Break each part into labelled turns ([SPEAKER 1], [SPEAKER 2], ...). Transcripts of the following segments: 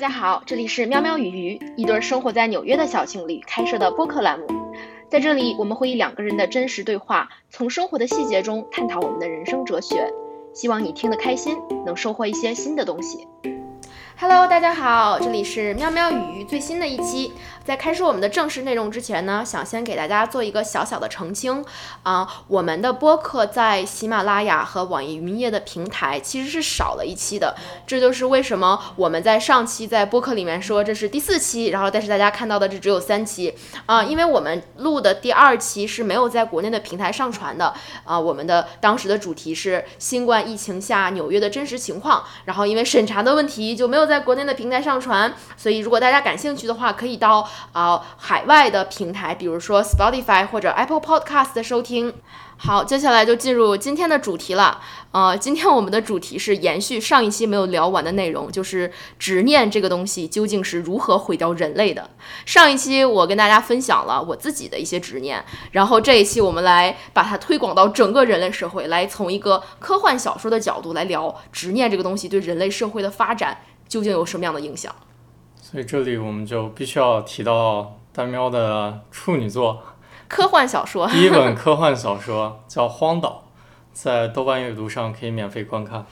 [SPEAKER 1] 家好，这里是喵喵与鱼，一对生活在纽约的小情侣开设的播客栏目。在这里，我们会以两个人的真实对话，从生活的细节中探讨我们的人生哲学。希望你听得开心，能收获一些新的东西。Hello，大家好，这里是喵喵与鱼最新的一期。在开始我们的正式内容之前呢，想先给大家做一个小小的澄清。啊，我们的播客在喜马拉雅和网易云音乐的平台其实是少了一期的，这就是为什么我们在上期在播客里面说这是第四期，然后但是大家看到的这只有三期。啊，因为我们录的第二期是没有在国内的平台上传的。啊，我们的当时的主题是新冠疫情下纽约的真实情况，然后因为审查的问题就没有在国内的平台上传，所以如果大家感兴趣的话，可以到。啊，海外的平台，比如说 Spotify 或者 Apple Podcast 的收听。好，接下来就进入今天的主题了。呃，今天我们的主题是延续上一期没有聊完的内容，就是执念这个东西究竟是如何毁掉人类的。上一期我跟大家分享了我自己的一些执念，然后这一期我们来把它推广到整个人类社会，来从一个科幻小说的角度来聊执念这个东西对人类社会的发展究竟有什么样的影响。
[SPEAKER 2] 所以这里我们就必须要提到大喵的处女作，
[SPEAKER 1] 科幻小说，
[SPEAKER 2] 第一本科幻小说叫《荒岛》，在豆瓣阅读上可以免费观看。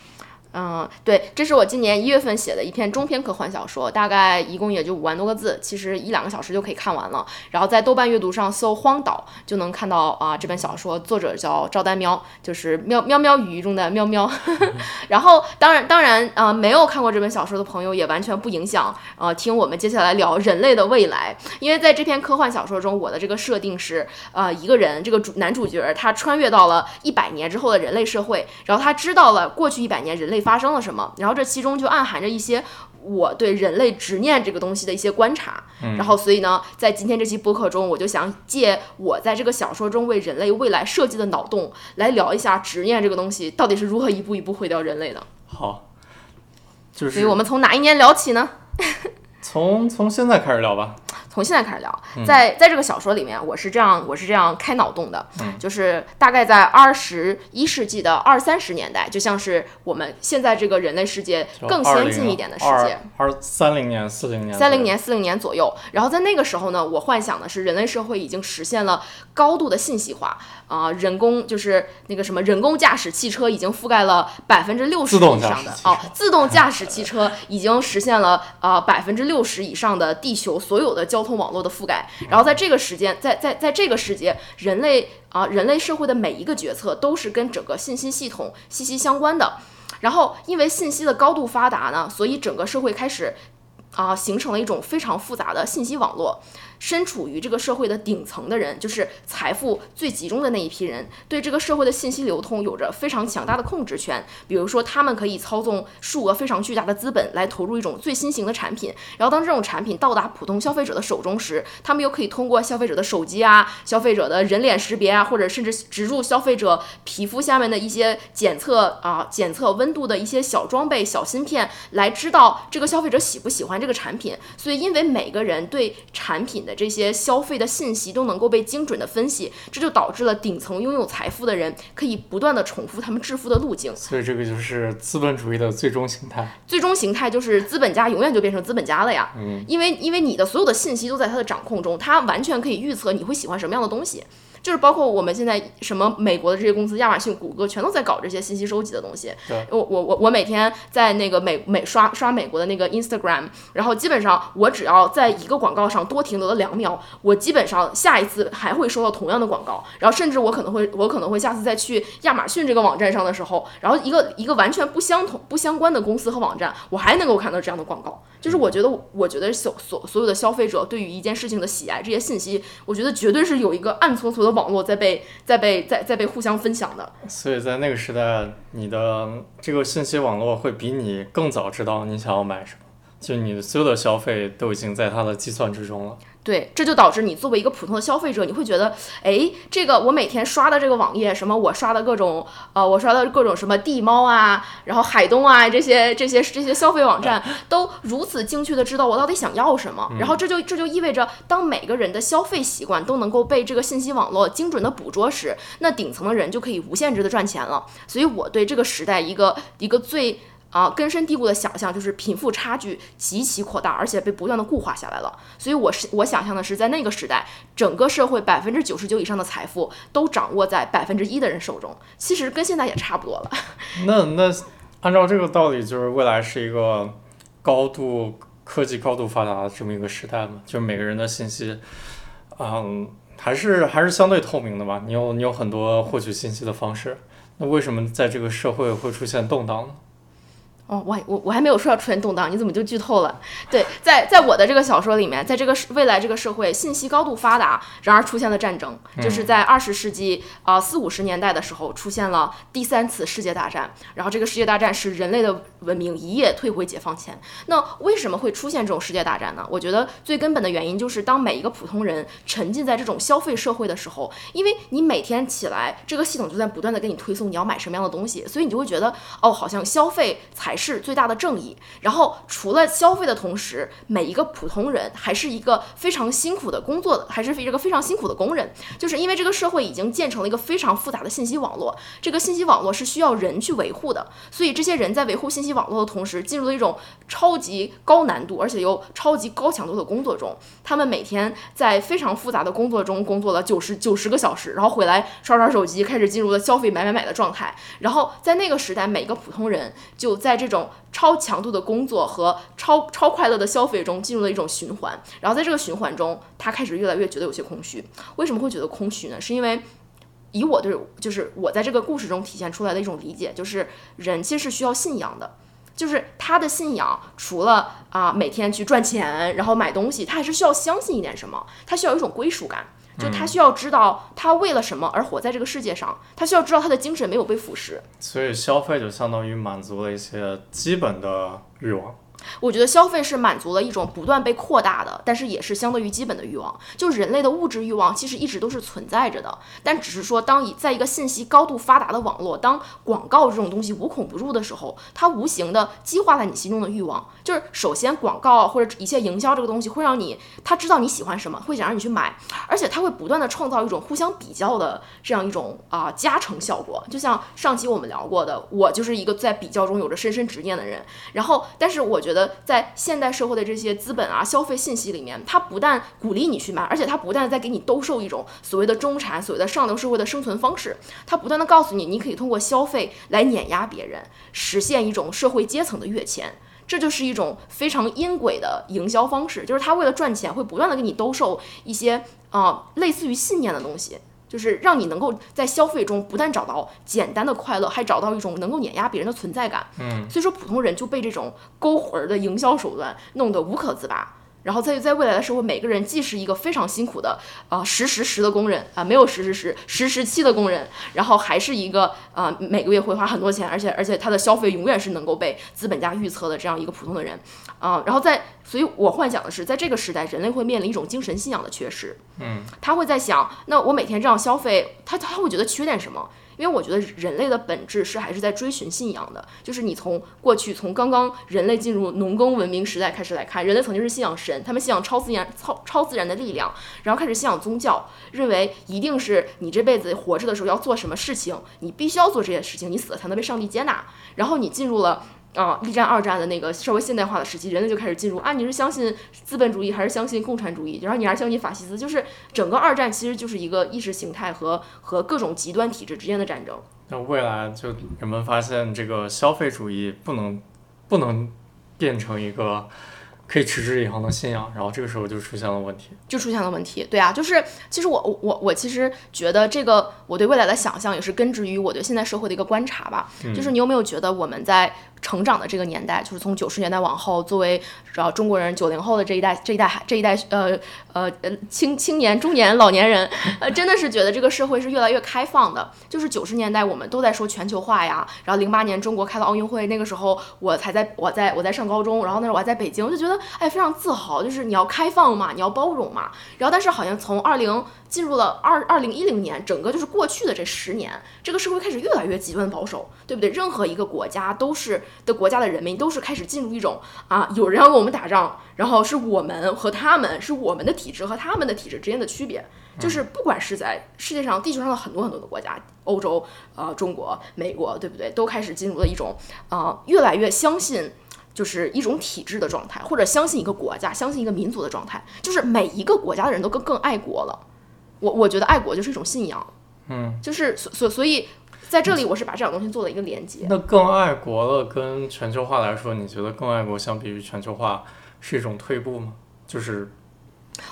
[SPEAKER 1] 嗯，对，这是我今年一月份写的一篇中篇科幻小说，大概一共也就五万多个字，其实一两个小时就可以看完了。然后在豆瓣阅读上搜“荒岛”，就能看到啊，这本小说作者叫赵丹喵，就是喵喵喵语中的喵喵。然后当然当然啊，没有看过这本小说的朋友也完全不影响呃听我们接下来聊人类的未来，因为在这篇科幻小说中，我的这个设定是呃一个人，这个主男主角他穿越到了一百年之后的人类社会，然后他知道了过去一百年人类。发生了什么？然后这其中就暗含着一些我对人类执念这个东西的一些观察。然后，所以呢，在今天这期播客中，我就想借我在这个小说中为人类未来设计的脑洞，来聊一下执念这个东西到底是如何一步一步毁掉人类的。
[SPEAKER 2] 好，就是，
[SPEAKER 1] 所以我们从哪一年聊起呢？
[SPEAKER 2] 从从现在开始聊吧。
[SPEAKER 1] 从现在开始聊，在在这个小说里面，我是这样我是这样开脑洞的，就是大概在二十一世纪的二三十年代，就像是我们现在这个人类世界更先进一点的世界，
[SPEAKER 2] 二三零年四零年
[SPEAKER 1] 三零年四零年左右。然后在那个时候呢，我幻想的是人类社会已经实现了高度的信息化啊，人工就是那个什么人工驾驶汽车已经覆盖了百分之六十以上的哦，自动驾驶汽车已经实现了呃百分之六十以上的地球所有的交通。网络的覆盖，然后在这个时间，在在在这个时节，人类啊，人类社会的每一个决策都是跟整个信息系统息息相关的。然后，因为信息的高度发达呢，所以整个社会开始啊，形成了一种非常复杂的信息网络。身处于这个社会的顶层的人，就是财富最集中的那一批人，对这个社会的信息流通有着非常强大的控制权。比如说，他们可以操纵数额非常巨大的资本来投入一种最新型的产品，然后当这种产品到达普通消费者的手中时，他们又可以通过消费者的手机啊、消费者的人脸识别啊，或者甚至植入消费者皮肤下面的一些检测啊、检测温度的一些小装备、小芯片，来知道这个消费者喜不喜欢这个产品。所以，因为每个人对产品的这些消费的信息都能够被精准的分析，这就导致了顶层拥有财富的人可以不断的重复他们致富的路径。
[SPEAKER 2] 所以这个就是资本主义的最终形态。
[SPEAKER 1] 最终形态就是资本家永远就变成资本家了呀。
[SPEAKER 2] 嗯，
[SPEAKER 1] 因为因为你的所有的信息都在他的掌控中，他完全可以预测你会喜欢什么样的东西。就是包括我们现在什么美国的这些公司，亚马逊、谷歌，全都在搞这些信息收集的东西。我我我我每天在那个美美刷刷美国的那个 Instagram，然后基本上我只要在一个广告上多停留了两秒，我基本上下一次还会收到同样的广告。然后甚至我可能会我可能会下次再去亚马逊这个网站上的时候，然后一个一个完全不相同不相关的公司和网站，我还能够看到这样的广告。就是我觉得我觉得所所所有的消费者对于一件事情的喜爱，这些信息，我觉得绝对是有一个暗搓搓的。网络在被在被在在被互相分享的，
[SPEAKER 2] 所以在那个时代，你的这个信息网络会比你更早知道你想要买什么，就你的所有的消费都已经在它的计算之中了。
[SPEAKER 1] 对，这就导致你作为一个普通的消费者，你会觉得，哎，这个我每天刷的这个网页，什么我刷的各种，呃，我刷的各种什么地猫啊，然后海东啊，这些这些这些消费网站，都如此精确的知道我到底想要什么。然后这就这就意味着，当每个人的消费习惯都能够被这个信息网络精准的捕捉时，那顶层的人就可以无限制的赚钱了。所以我对这个时代一个一个最。啊根深蒂固的想象，就是贫富差距极其扩大，而且被不断的固化下来了。所以我是我想象的是，在那个时代，整个社会百分之九十九以上的财富都掌握在百分之一的人手中。其实跟现在也差不多了。
[SPEAKER 2] 那那按照这个道理，就是未来是一个高度科技高度发达的这么一个时代嘛？就是每个人的信息，嗯，还是还是相对透明的吧？你有你有很多获取信息的方式。那为什么在这个社会会出现动荡呢？
[SPEAKER 1] 哦，我我我还没有说要出现动荡，你怎么就剧透了？对，在在我的这个小说里面，在这个未来这个社会信息高度发达，然而出现了战争，就是在二十世纪啊四五十年代的时候出现了第三次世界大战，然后这个世界大战是人类的文明一夜退回解放前。那为什么会出现这种世界大战呢？我觉得最根本的原因就是当每一个普通人沉浸在这种消费社会的时候，因为你每天起来，这个系统就在不断的给你推送你要买什么样的东西，所以你就会觉得哦，好像消费才。是最大的正义。然后，除了消费的同时，每一个普通人还是一个非常辛苦的工作的，还是一个非常辛苦的工人。就是因为这个社会已经建成了一个非常复杂的信息网络，这个信息网络是需要人去维护的。所以，这些人在维护信息网络的同时，进入了一种超级高难度，而且又超级高强度的工作中。他们每天在非常复杂的工作中工作了九十九十个小时，然后回来刷刷手机，开始进入了消费买买买的状态。然后，在那个时代，每个普通人就在这。这种超强度的工作和超超快乐的消费中进入了一种循环，然后在这个循环中，他开始越来越觉得有些空虚。为什么会觉得空虚呢？是因为以我对就是我在这个故事中体现出来的一种理解，就是人其实是需要信仰的，就是他的信仰除了啊每天去赚钱然后买东西，他还是需要相信一点什么，他需要一种归属感。就他需要知道他为了什么而活在这个世界上，他需要知道他的精神没有被腐蚀。
[SPEAKER 2] 所以消费就相当于满足了一些基本的欲望。
[SPEAKER 1] 我觉得消费是满足了一种不断被扩大的，但是也是相对于基本的欲望。就人类的物质欲望其实一直都是存在着的，但只是说当以在一个信息高度发达的网络，当广告这种东西无孔不入的时候，它无形的激化了你心中的欲望。就是首先广告或者一切营销这个东西会让你他知道你喜欢什么，会想让你去买，而且他会不断的创造一种互相比较的这样一种啊加成效果。就像上期我们聊过的，我就是一个在比较中有着深深执念的人。然后，但是我觉得。在现代社会的这些资本啊消费信息里面，它不但鼓励你去买，而且它不断在给你兜售一种所谓的中产、所谓的上流社会的生存方式。它不断的告诉你，你可以通过消费来碾压别人，实现一种社会阶层的跃迁。这就是一种非常阴诡的营销方式，就是他为了赚钱，会不断的给你兜售一些啊类似于信念的东西。就是让你能够在消费中不但找到简单的快乐，还找到一种能够碾压别人的存在感。
[SPEAKER 2] 嗯，
[SPEAKER 1] 所以说普通人就被这种勾魂儿的营销手段弄得无可自拔。然后在在未来的社会，每个人既是一个非常辛苦的啊实实实的工人啊，没有实实实实时期的工人，然后还是一个啊每个月会花很多钱，而且而且他的消费永远是能够被资本家预测的这样一个普通的人啊。然后在，所以我幻想的是，在这个时代，人类会面临一种精神信仰的缺失。
[SPEAKER 2] 嗯，
[SPEAKER 1] 他会在想，那我每天这样消费，他他会觉得缺点什么？因为我觉得人类的本质是还是在追寻信仰的，就是你从过去从刚刚人类进入农耕文明时代开始来看，人类曾经是信仰神，他们信仰超自然超超自然的力量，然后开始信仰宗教，认为一定是你这辈子活着的时候要做什么事情，你必须要做这件事情，你死了才能被上帝接纳，然后你进入了。啊，一战、二战的那个稍微现代化的时期，人类就开始进入啊，你是相信资本主义还是相信共产主义？然后你还是相信法西斯？就是整个二战其实就是一个意识形态和和各种极端体制之间的战争。
[SPEAKER 2] 那未来就人们发现这个消费主义不能不能变成一个。可以持之以恒的信仰，然后这个时候就出现了问题，
[SPEAKER 1] 就出现了问题。对啊，就是其实我我我其实觉得这个我对未来的想象也是根植于我对现在社会的一个观察吧。就是你有没有觉得我们在成长的这个年代，就是从九十年代往后，作为主要中国人九零后的这一代这一代这一代呃呃呃青青年中年老年人，呃真的是觉得这个社会是越来越开放的。就是九十年代我们都在说全球化呀，然后零八年中国开了奥运会，那个时候我才在我在我在上高中，然后那时候我还在北京，我就觉。得哎非常自豪，就是你要开放嘛，你要包容嘛。然后但是好像从二零进入了二二零一零年，整个就是过去的这十年，这个社会开始越来越极端保守，对不对？任何一个国家都是的国家的人民都是开始进入一种啊，有人要跟我们打仗，然后是我们和他们，是我们的体制和他们的体制之间的区别。就是不管是在世界上、地球上的很多很多的国家，欧洲、呃中国、美国，对不对？都开始进入了一种呃越来越相信，就是一种体制的状态，或者相信一个国家、相信一个民族的状态。就是每一个国家的人都更更爱国了。我我觉得爱国就是一种信仰，
[SPEAKER 2] 嗯，
[SPEAKER 1] 就是所所所以在这里我是把这两个东西做了一个连接。
[SPEAKER 2] 那更爱国了，跟全球化来说，你觉得更爱国相比于全球化是一种退步吗？就是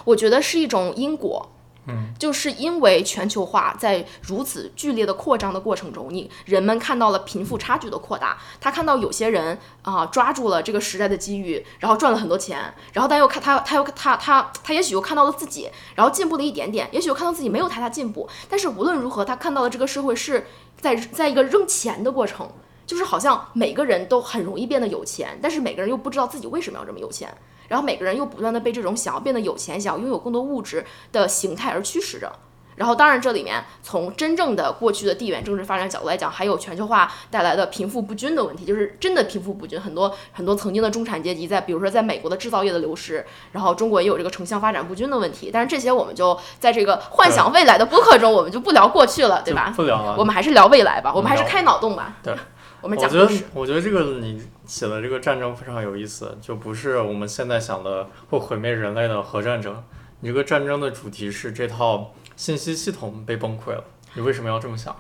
[SPEAKER 1] 我觉得是一种因果。
[SPEAKER 2] 嗯，
[SPEAKER 1] 就是因为全球化在如此剧烈的扩张的过程中，你人们看到了贫富差距的扩大，他看到有些人啊抓住了这个时代的机遇，然后赚了很多钱，然后但又看他他又他他他也许又看到了自己，然后进步了一点点，也许又看到自己没有太大进步，但是无论如何，他看到了这个社会是在在一个扔钱的过程，就是好像每个人都很容易变得有钱，但是每个人又不知道自己为什么要这么有钱。然后每个人又不断的被这种想要变得有钱、想要拥有更多物质的形态而驱使着。然后，当然这里面从真正的过去的地缘政治发展角度来讲，还有全球化带来的贫富不均的问题，就是真的贫富不均。很多很多曾经的中产阶级，在比如说在美国的制造业的流失，然后中国也有这个城乡发展不均的问题。但是这些我们就在这个幻想未来的播客中，我们就不聊过去了，对吧？
[SPEAKER 2] 不聊了。
[SPEAKER 1] 我们还是聊未来吧，我们还是开脑洞吧。
[SPEAKER 2] 对，
[SPEAKER 1] 我们讲
[SPEAKER 2] 我觉得。我觉得这个你。写的这个战争非常有意思，就不是我们现在想的会毁灭人类的核战争。你这个战争的主题是这套信息系统被崩溃了，你为什么要这么想？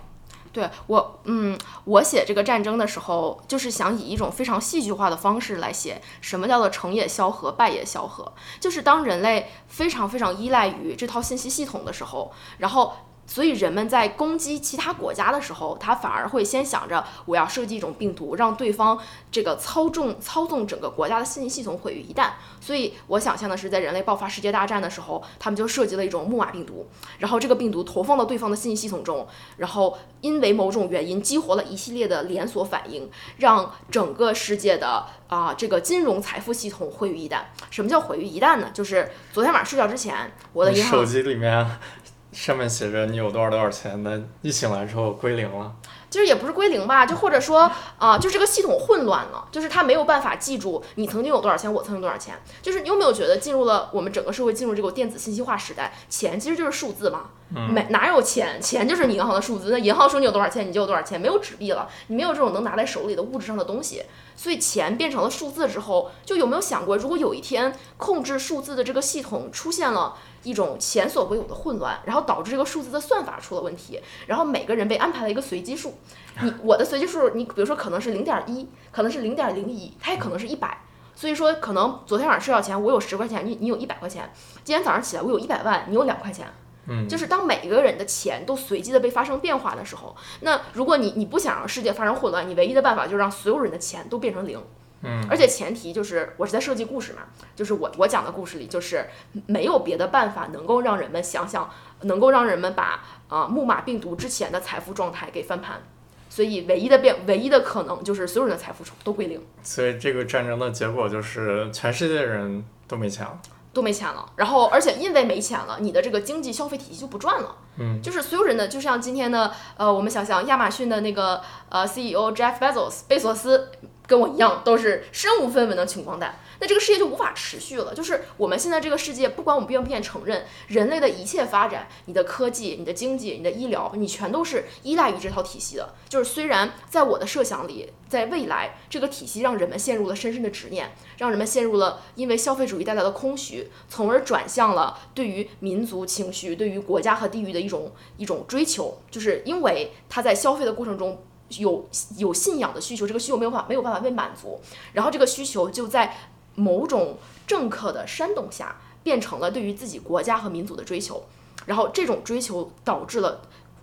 [SPEAKER 1] 对我，嗯，我写这个战争的时候，就是想以一种非常戏剧化的方式来写什么叫做成也萧何，败也萧何。就是当人类非常非常依赖于这套信息系统的时候，然后。所以人们在攻击其他国家的时候，他反而会先想着我要设计一种病毒，让对方这个操纵操纵整个国家的信息系统毁于一旦。所以我想象的是，在人类爆发世界大战的时候，他们就设计了一种木马病毒，然后这个病毒投放到对方的信息系统中，然后因为某种原因激活了一系列的连锁反应，让整个世界的啊这个金融财富系统毁于一旦。什么叫毁于一旦呢？就是昨天晚上睡觉之前，我的银行
[SPEAKER 2] 手机里面。上面写着你有多少多少钱，那一醒来之后归零了。
[SPEAKER 1] 其实也不是归零吧，就或者说啊，就这个系统混乱了，就是它没有办法记住你曾经有多少钱，我曾经多少钱。就是你有没有觉得进入了我们整个社会进入这个电子信息化时代，钱其实就是数字嘛？没哪有钱，钱就是你银行的数字。那银行说你有多少钱，你就有多少钱，没有纸币了，你没有这种能拿在手里的物质上的东西，所以钱变成了数字之后，就有没有想过，如果有一天控制数字的这个系统出现了？一种前所未有的混乱，然后导致这个数字的算法出了问题，然后每个人被安排了一个随机数，你 我的随机数，你比如说可能是零点一，可能是零点零一，它也可能是一百，所以说可能昨天晚上睡觉前我有十块钱，你你有一百块钱，今天早上起来我有一百万，你有两块钱，
[SPEAKER 2] 嗯，
[SPEAKER 1] 就是当每一个人的钱都随机的被发生变化的时候，那如果你你不想让世界发生混乱，你唯一的办法就是让所有人的钱都变成零。
[SPEAKER 2] 嗯，
[SPEAKER 1] 而且前提就是我是在设计故事嘛，就是我我讲的故事里就是没有别的办法能够让人们想想，能够让人们把啊木马病毒之前的财富状态给翻盘，所以唯一的变唯一的可能就是所有人的财富都归零。
[SPEAKER 2] 所以这个战争的结果就是全世界人都没钱了，
[SPEAKER 1] 都没钱了。然后而且因为没钱了，你的这个经济消费体系就不转了。
[SPEAKER 2] 嗯，
[SPEAKER 1] 就是所有人的就像今天的呃，我们想想亚马逊的那个呃 CEO Jeff Bezos 贝索斯。跟我一样都是身无分文的穷光蛋，那这个世界就无法持续了。就是我们现在这个世界，不管我们愿不愿意承认，人类的一切发展，你的科技、你的经济、你的医疗，你全都是依赖于这套体系的。就是虽然在我的设想里，在未来这个体系让人们陷入了深深的执念，让人们陷入了因为消费主义带来的空虚，从而转向了对于民族情绪、对于国家和地域的一种一种追求，就是因为他在消费的过程中。有有信仰的需求，这个需求没有办法没有办法被满足，然后这个需求就在某种政客的煽动下，变成了对于自己国家和民族的追求，然后这种追求导致了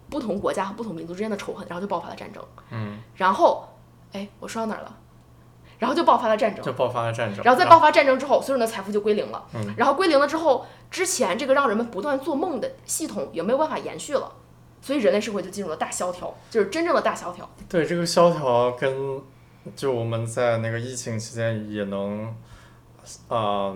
[SPEAKER 1] 不同国家和不同民族之间的仇恨，然后就爆发了战争。
[SPEAKER 2] 嗯，
[SPEAKER 1] 然后，哎，我说到哪儿了？然后就爆发了战争，
[SPEAKER 2] 就爆发了战争。
[SPEAKER 1] 然后在爆发战争之后，所有人的财富就归零了。
[SPEAKER 2] 嗯，
[SPEAKER 1] 然后归零了之后，之前这个让人们不断做梦的系统也没有办法延续了。所以人类社会就进入了大萧条，就是真正的大萧条。
[SPEAKER 2] 对这个萧条，跟就我们在那个疫情期间也能呃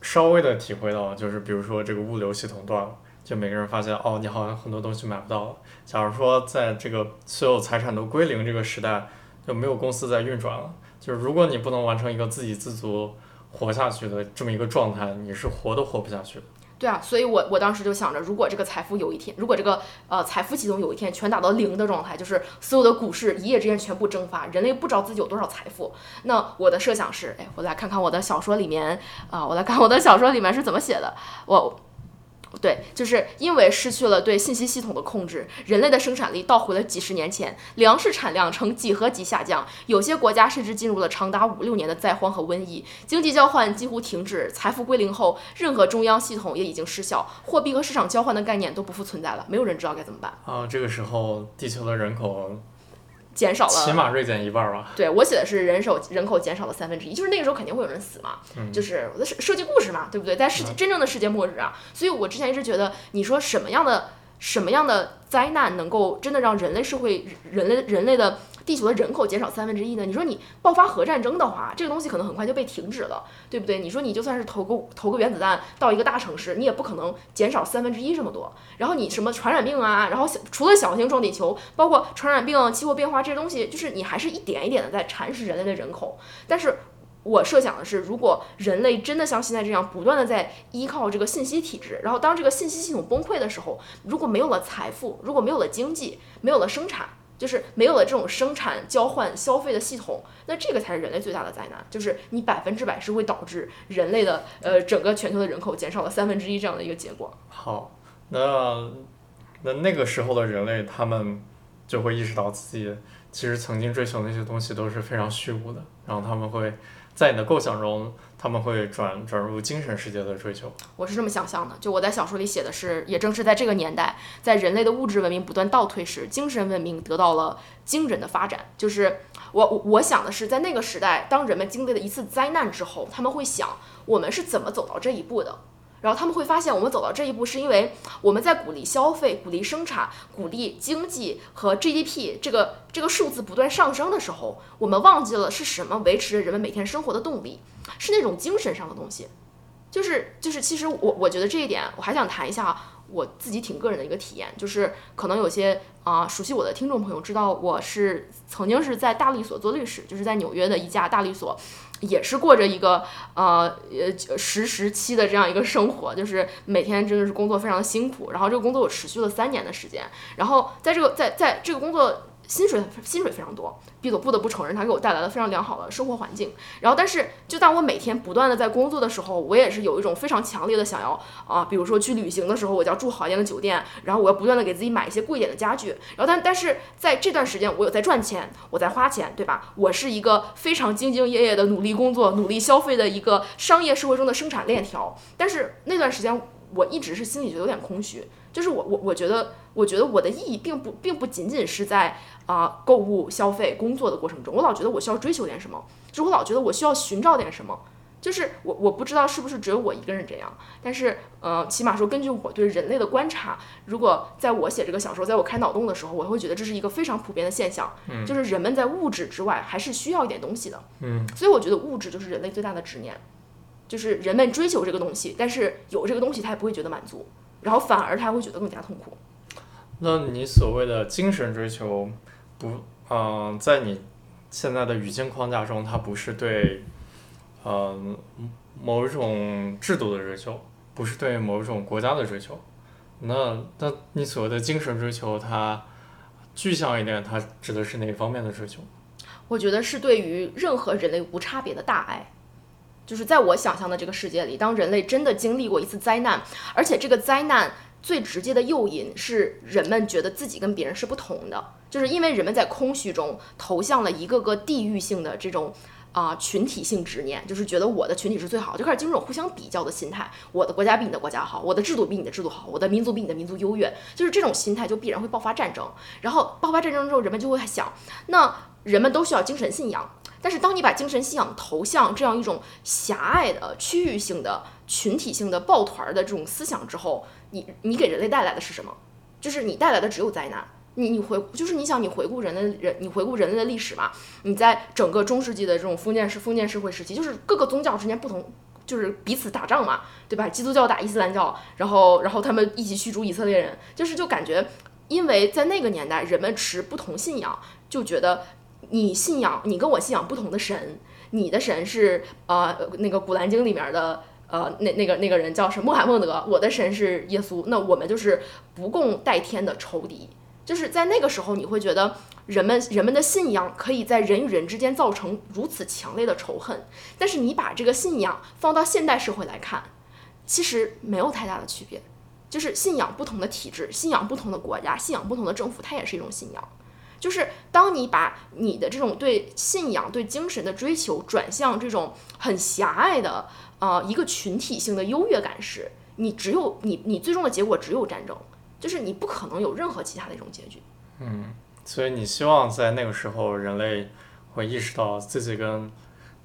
[SPEAKER 2] 稍微的体会到，就是比如说这个物流系统断了，就每个人发现哦，你好像很多东西买不到了。假如说在这个所有财产都归零这个时代，就没有公司在运转了。就是如果你不能完成一个自给自足活下去的这么一个状态，你是活都活不下去的。
[SPEAKER 1] 对啊，所以我我当时就想着，如果这个财富有一天，如果这个呃财富系统有一天全打到零的状态，就是所有的股市一夜之间全部蒸发，人类不知道自己有多少财富，那我的设想是，哎，我来看看我的小说里面啊、我来看我的小说里面是怎么写的，我。对，就是因为失去了对信息系统的控制，人类的生产力倒回了几十年前，粮食产量呈几何级下降，有些国家甚至进入了长达五六年的灾荒和瘟疫，经济交换几乎停止，财富归零后，任何中央系统也已经失效，货币和市场交换的概念都不复存在了，没有人知道该怎么办，
[SPEAKER 2] 啊，这个时候地球的人口
[SPEAKER 1] 减少了。
[SPEAKER 2] 起码锐减一半儿吧。
[SPEAKER 1] 对我写的是人手人口减少了三分之一，就是那个时候肯定会有人死嘛，
[SPEAKER 2] 嗯
[SPEAKER 1] 就是我的设设计故事嘛，对不对？在世界真正的世界末日啊，所以我之前一直觉得，你说什么样的什么样的灾难能够真的让人类社会人类人类的地球的人口减少三分之一呢？你说你爆发核战争的话，这个东西可能很快就被停止了，对不对？你说你就算是投个投个原子弹到一个大城市，你也不可能减少三分之一这么多。然后你什么传染病啊，然后小除了小行星撞地球，包括传染病、气候变化这些东西，就是你还是一点一点的在蚕食人类的人口。但是我设想的是，如果人类真的像现在这样不断的在依靠这个信息体制，然后当这个信息系统崩溃的时候，如果没有了财富，如果没有了经济，没有了生产。就是没有了这种生产、交换、消费的系统，那这个才是人类最大的灾难。就是你百分之百是会导致人类的呃整个全球的人口减少了三分之一这样的一个结果。
[SPEAKER 2] 好，那那那个时候的人类，他们就会意识到自己其实曾经追求那些东西都是非常虚无的，然后他们会在你的构想中，他们会转转入精神世界的追求。
[SPEAKER 1] 我是这么想象的，就我在小说里写的是，也正是在这个年代，在人类的物质文明不断倒退时，精神文明得到了惊人的发展。就是我我想的是，在那个时代，当人们经历了一次灾难之后，他们会想，我们是怎么走到这一步的？然后他们会发现，我们走到这一步是因为我们在鼓励消费、鼓励生产、鼓励经济和 GDP 这个这个数字不断上升的时候，我们忘记了是什么维持着人们每天生活的动力，是那种精神上的东西。就是就是，其实我我觉得这一点，我还想谈一下我自己挺个人的一个体验，就是可能有些啊、熟悉我的听众朋友知道，我是曾经是在大律所做律师，就是在纽约的一家大律所，也是过着一个呃呃实时期的这样一个生活，就是每天真的是工作非常辛苦，然后这个工作我持续了三年的时间，然后在这个在在这个工作。薪水薪水非常多，毕总不得不承认，他给我带来了非常良好的生活环境。然后，但是就当我每天不断的在工作的时候，我也是有一种非常强烈的想要啊，比如说去旅行的时候，我就要住好一点的酒店，然后我要不断的给自己买一些贵一点的家具。然后但但是在这段时间，我有在赚钱，我在花钱，对吧？我是一个非常兢兢业业的努力工作、努力消费的一个商业社会中的生产链条。但是那段时间，我一直是心里觉得有点空虚，就是我我我觉得我觉得我的意义并不并不仅仅是在啊、购物、消费、工作的过程中，我老觉得我需要追求点什么，就是我老觉得我需要寻找点什么。就是我我不知道是不是只有我一个人这样，但是呃，起码说根据我对人类的观察，如果在我写这个小说，在我开脑洞的时候，我会觉得这是一个非常普遍的现象，
[SPEAKER 2] 嗯
[SPEAKER 1] 就是人们在物质之外还是需要一点东西的。
[SPEAKER 2] 嗯，
[SPEAKER 1] 所以我觉得物质就是人类最大的执念，就是人们追求这个东西，但是有这个东西他也不会觉得满足，然后反而他会觉得更加痛苦。
[SPEAKER 2] 那你所谓的精神追求，不，嗯、在你现在的语境框架中，它不是对，嗯、某一种制度的追求，不是对某一种国家的追求。那那你所谓的精神追求，它具象一点，它指的是哪方面的追求？
[SPEAKER 1] 我觉得是对于任何人类无差别的大爱。就是在我想象的这个世界里，当人类真的经历过一次灾难，而且这个灾难最直接的诱因是人们觉得自己跟别人是不同的，就是因为人们在空虚中投向了一个个地域性的这种啊、群体性执念，就是觉得我的群体是最好，就开始进入这种互相比较的心态。我的国家比你的国家好，我的制度比你的制度好，我的民族比你的民族优越，就是这种心态就必然会爆发战争。然后爆发战争之后，人们就会想，那人们都需要精神信仰。但是，当你把精神信仰投向这样一种狭隘的、区域性的、群体性的抱团的这种思想之后，你你给人类带来的是什么？就是你带来的只有灾难。你你回就是你想你回顾人类人你回顾人类的历史嘛，你在整个中世纪的这种封建式封建社会时期，就是各个宗教之间不同，就是彼此打仗嘛，对吧？基督教打伊斯兰教，然后然后他们一起驱逐以色列人，就是就感觉，因为在那个年代人们持不同信仰，就觉得你信仰你跟我信仰不同的神，你的神是呃那个古兰经里面的。呃，那那个那个人叫什么？穆罕默德，我的神是耶稣，那我们就是不共戴天的仇敌。就是在那个时候，你会觉得人们人们的信仰可以在人与人之间造成如此强烈的仇恨。但是你把这个信仰放到现代社会来看，其实没有太大的区别。就是信仰不同的体制，信仰不同的国家，信仰不同的政府，它也是一种信仰。就是当你把你的这种对信仰、对精神的追求转向这种很狭隘的。啊，一个群体性的优越感时，你只有你，你最终的结果只有战争，就是你不可能有任何其他的一种结局。
[SPEAKER 2] 嗯，所以你希望在那个时候，人类会意识到自己跟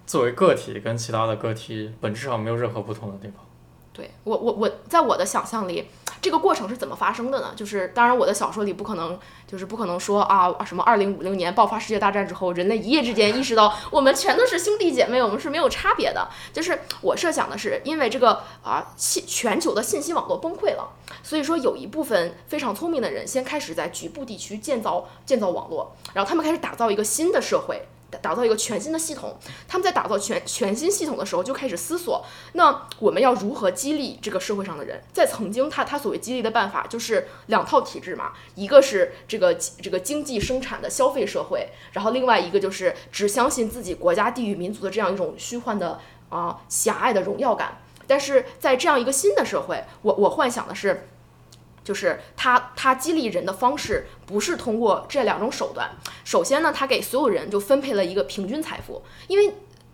[SPEAKER 2] 作为个体跟其他的个体本质上没有任何不同的地方。
[SPEAKER 1] 对我，我我在我的想象里。这个过程是怎么发生的呢？就是当然，我的小说里不可能，就是不可能说啊，什么二零五零年爆发世界大战之后，人类一夜之间意识到我们全都是兄弟姐妹，我们是没有差别的。就是我设想的是，因为这个啊，信全球的信息网络崩溃了，所以说有一部分非常聪明的人先开始在局部地区建造建造网络，然后他们开始打造一个新的社会。打造一个全新的系统，他们在打造全全新系统的时候就开始思索，那我们要如何激励这个社会上的人？在曾经，他他所谓激励的办法就是两套体制嘛，一个是这个这个经济生产的消费社会，然后另外一个就是只相信自己国家、地域、民族的这样一种虚幻的啊狭隘的荣耀感。但是在这样一个新的社会，我我幻想的是。就是他，他激励人的方式不是通过这两种手段。首先呢，他给所有人就分配了一个平均财富，因为。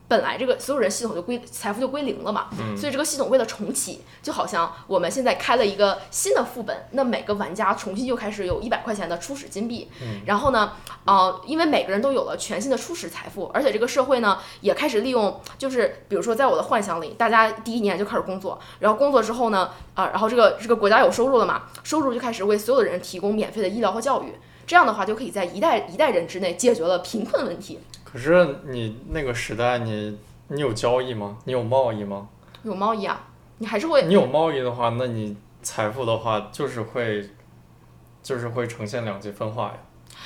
[SPEAKER 1] 本来这个所有人系统就归财富就归零了嘛，所以这个系统为了重启，就好像我们现在开了一个新的副本，那每个玩家重新又开始有一百块钱的初始金币，然后呢，呃，因为每个人都有了全新的初始财富，而且这个社会呢也开始利用，就是比如说在我的幻想里，大家第一年就开始工作，然后工作之后呢，啊，然后这个这个国家有收入了嘛，收入就开始为所有的人提供免费的医疗和教育，这样的话就可以在一代一代人之内解决了贫困问题。
[SPEAKER 2] 可是你那个时代，你你有交易吗？你有贸易吗？
[SPEAKER 1] 有贸易啊，你还是会。
[SPEAKER 2] 你有贸易的话，那你财富的话就是会，就是会呈现两极分化呀。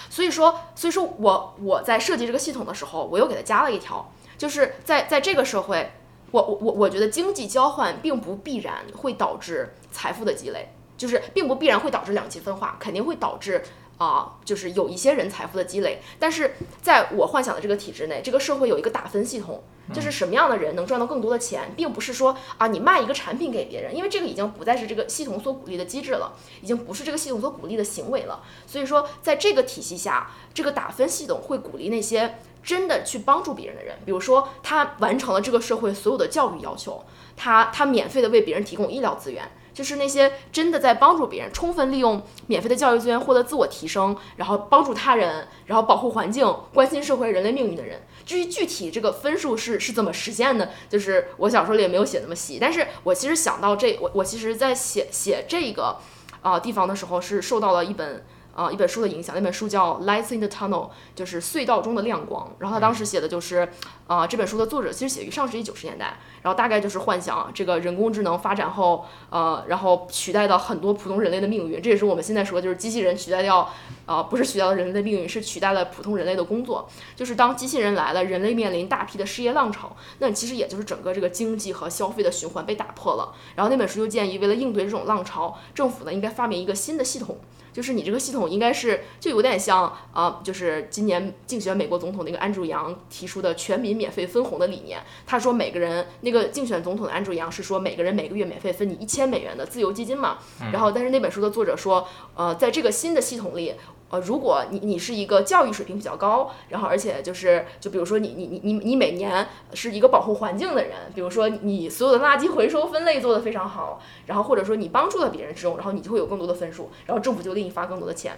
[SPEAKER 1] 所以说，所以说我我在设计这个系统的时候，我又给它加了一条，就是在在这个社会，我我我我觉得经济交换并不必然会导致财富的积累，就是并不必然会导致两极分化，肯定会导致。啊，就是有一些人财富的积累，但是在我幻想的这个体制内，这个社会有一个打分系统，就是什么样的人能赚到更多的钱，并不是说啊，你卖一个产品给别人，因为这个已经不再是这个系统所鼓励的机制了，已经不是这个系统所鼓励的行为了。所以说，在这个体系下，这个打分系统会鼓励那些真的去帮助别人的人，比如说他完成了这个社会所有的教育要求，他他免费的为别人提供医疗资源。就是那些真的在帮助别人，充分利用免费的教育资源获得自我提升，然后帮助他人，然后保护环境，关心社会人类命运的人。至于具体这个分数是是怎么实现的，就是我小说里也没有写那么细。但是我其实想到这，我我其实在写写这个啊地方的时候，是受到了一本。啊，一本书的影响，那本书叫《Lights in the Tunnel》，就是隧道中的亮光。然后他当时写的就是，啊，这本书的作者其实写于上世纪九十年代，然后大概就是幻想这个人工智能发展后，呃，然后取代到很多普通人类的命运。这也是我们现在说，就是机器人取代掉，啊，不是取代了人类的命运，是取代了普通人类的工作。就是当机器人来了，人类面临大批的失业浪潮，那其实也就是整个这个经济和消费的循环被打破了。然后那本书就建议，为了应对这种浪潮，政府呢应该发明一个新的系统。就是你这个系统应该是就有点像啊，就是今年竞选美国总统那个安 w 杨提出的全民免费分红的理念。他说每个人那个竞选总统的安 w 杨是说每个人每个月免费分你一千美元的自由基金嘛。然后但是那本书的作者说，呃，在这个新的系统里。呃，如果你你是一个教育水平比较高，然后而且就是就比如说你你你你你每年是一个保护环境的人，比如说你所有的垃圾回收分类做得非常好，然后或者说你帮助了别人之中，然后你就会有更多的分数，然后政府就给你发更多的钱。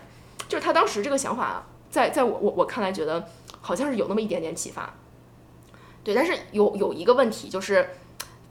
[SPEAKER 1] 就是他当时这个想法，在在我我我看来觉得好像是有那么一点点启发。对，但是有有一个问题就是。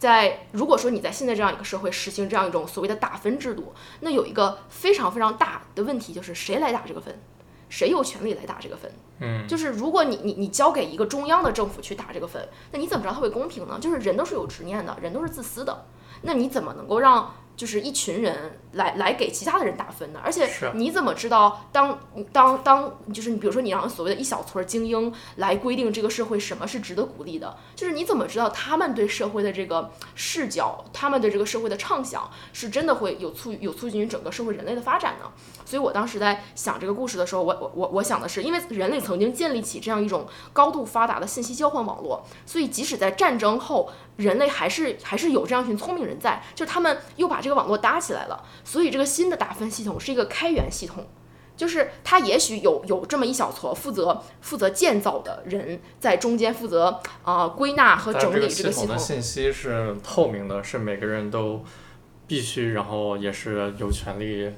[SPEAKER 1] 在如果说你在现在这样一个社会实行这样一种所谓的打分制度，那有一个非常非常大的问题就是谁来打这个分，谁有权利来打这个分？
[SPEAKER 2] 嗯，
[SPEAKER 1] 就是如果你你你交给一个中央的政府去打这个分，那你怎么知道它会公平呢？就是人都是有执念的，人都是自私的，那你怎么能够让就是一群人来来给其他的人打分呢？而且你怎么知道当当当就是你比如说你让所谓的一小撮精英来规定这个社会什么是值得鼓励的，就是你怎么知道他们对社会的这个视角，他们对这个社会的畅想是真的会有促有促进于整个社会人类的发展呢？所以我当时在想这个故事的时候，我我我我想的是，因为人类曾经建立起这样一种高度发达的信息交换网络，所以即使在战争后，人类还是还是有这样一群聪明人在，就是他们又把这个网络搭起来了。所以这个新的打分系统是一个开源系统，就是它也许有有这么一小撮负责负责建造的人在中间负责啊、呃归纳和整理这个系统
[SPEAKER 2] 系统的。信息是透明的，是每个人都必须，然后也是有权利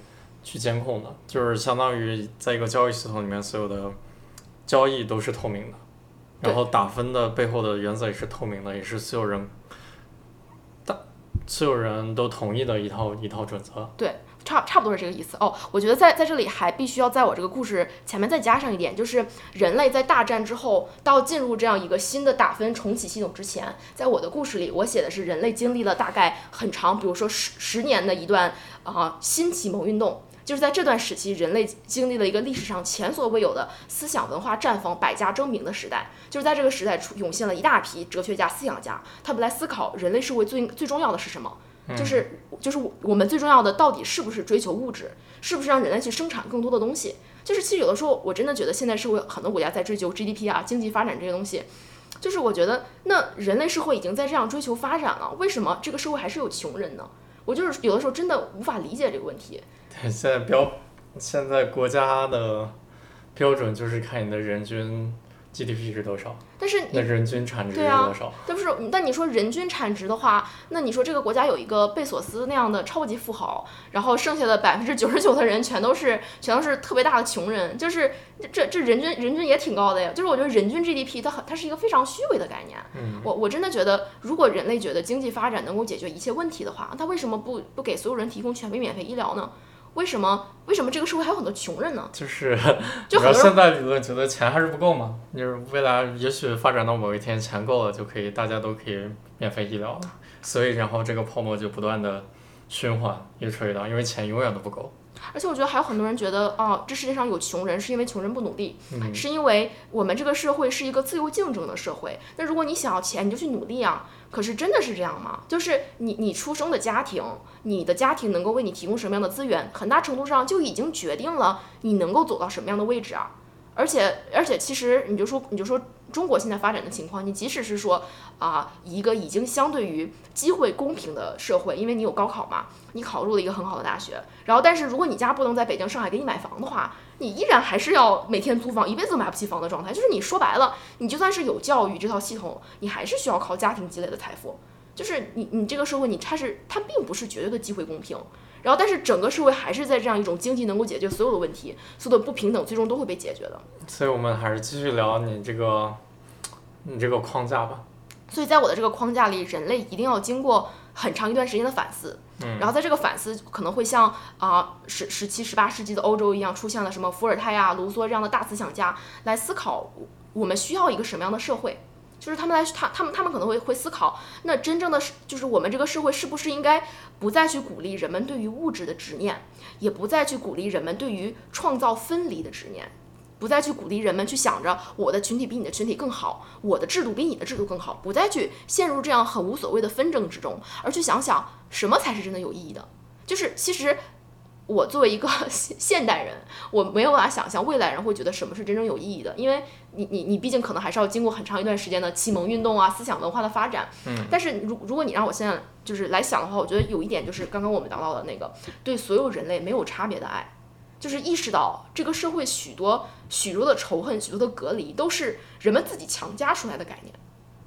[SPEAKER 2] 去监控的，就是相当于在一个交易系统里面，所有的交易都是透明的，然后打分的背后的原则也是透明的，也是所有人大所有人都同意的一套一套准则。
[SPEAKER 1] 对差差不多是这个意思哦。我觉得在在这里还必须要在我这个故事前面再加上一点，就是人类在大战之后到进入这样一个新的打分重启系统之前，在我的故事里，我写的是人类经历了大概很长，比如说十十年的一段啊、新启蒙运动。就是在这段时期，人类经历了一个历史上前所未有的思想文化绽放、百家争鸣的时代。就是在这个时代出涌现了一大批哲学家、思想家，他们来思考人类社会最最重要的是什么。就是就是我我们最重要的到底是不是追求物质，是不是让人类去生产更多的东西？就是其实有的时候我真的觉得现在社会很多国家在追求 GDP 啊、经济发展这些东西，就是我觉得那人类社会已经在这样追求发展了，为什么这个社会还是有穷人呢？我就是有的时候真的无法理解这个问题。
[SPEAKER 2] 对，现在标现在国家的标准就是看你的人均 GDP 是多少，
[SPEAKER 1] 但是
[SPEAKER 2] 那
[SPEAKER 1] 你
[SPEAKER 2] 人均产值是多少？
[SPEAKER 1] 但是，但你说人均产值的话，那你说这个国家有一个贝索斯那样的超级富豪，然后剩下的百分之九十九的人全都是全都是特别大的穷人，就是这这人均人均也挺高的呀。就是我觉得人均 GDP 它很它是一个非常虚伪的概念。
[SPEAKER 2] 嗯，
[SPEAKER 1] 我我真的觉得，如果人类觉得经济发展能够解决一切问题的话，他为什么不不给所有人提供全民免费医疗呢？为什么为什么这个社会还有很多穷人呢？
[SPEAKER 2] 就是
[SPEAKER 1] 就很多人
[SPEAKER 2] 现在理论觉得钱还是不够嘛，就是未来也许发展到某一天钱够了，就可以大家都可以免费医疗了，所以然后这个泡沫就不断的循环，一直吹到，因为钱永远都不够。
[SPEAKER 1] 而且我觉得还有很多人觉得，哦，这世界上有穷人是因为穷人不努力，
[SPEAKER 2] 嗯
[SPEAKER 1] 是因为我们这个社会是一个自由竞争的社会。那如果你想要钱，你就去努力啊。可是真的是这样吗？就是你你出生的家庭，你的家庭能够为你提供什么样的资源，很大程度上就已经决定了你能够走到什么样的位置啊。而且而且，其实你就说你就说中国现在发展的情况，你即使是说啊、一个已经相对于机会公平的社会，因为你有高考嘛，你考入了一个很好的大学，然后但是如果你家不能在北京、上海给你买房的话，你依然还是要每天租房，一辈子都买不起房的状态。就是你说白了，你就算是有教育这套系统，你还是需要靠家庭积累的财富。就是你你这个社会，你它是它并不是绝对的机会公平。然后，但是整个社会还是在这样一种经济能够解决所有的问题，所有的不平等最终都会被解决的。
[SPEAKER 2] 所以我们还是继续聊你这个你这个框架吧。
[SPEAKER 1] 所以在我的这个框架里，人类一定要经过很长一段时间的反思，
[SPEAKER 2] 嗯
[SPEAKER 1] 然后在这个反思可能会像啊十十七、十八世纪的欧洲一样，出现了什么伏尔泰呀、卢梭这样的大思想家来思考我们需要一个什么样的社会。就是他们来，他他们他们可能会会思考，那真正的是就是我们这个社会是不是应该不再去鼓励人们对于物质的执念，也不再去鼓励人们对于创造分离的执念，不再去鼓励人们去想着我的群体比你的群体更好，我的制度比你的制度更好，不再去陷入这样很无所谓的纷争之中，而去想想什么才是真的有意义的。就是其实我作为一个 现现代人，我没有办法想象未来人会觉得什么是真正有意义的，因为你你你毕竟可能还是要经过很长一段时间的启蒙运动啊、思想文化的发展。
[SPEAKER 2] 嗯，
[SPEAKER 1] 但是如如果你让我现在就是来想的话，我觉得有一点就是刚刚我们聊到的那个对所有人类没有差别的爱。就是意识到这个社会许多许多的仇恨、许多的隔离，都是人们自己强加出来的概念。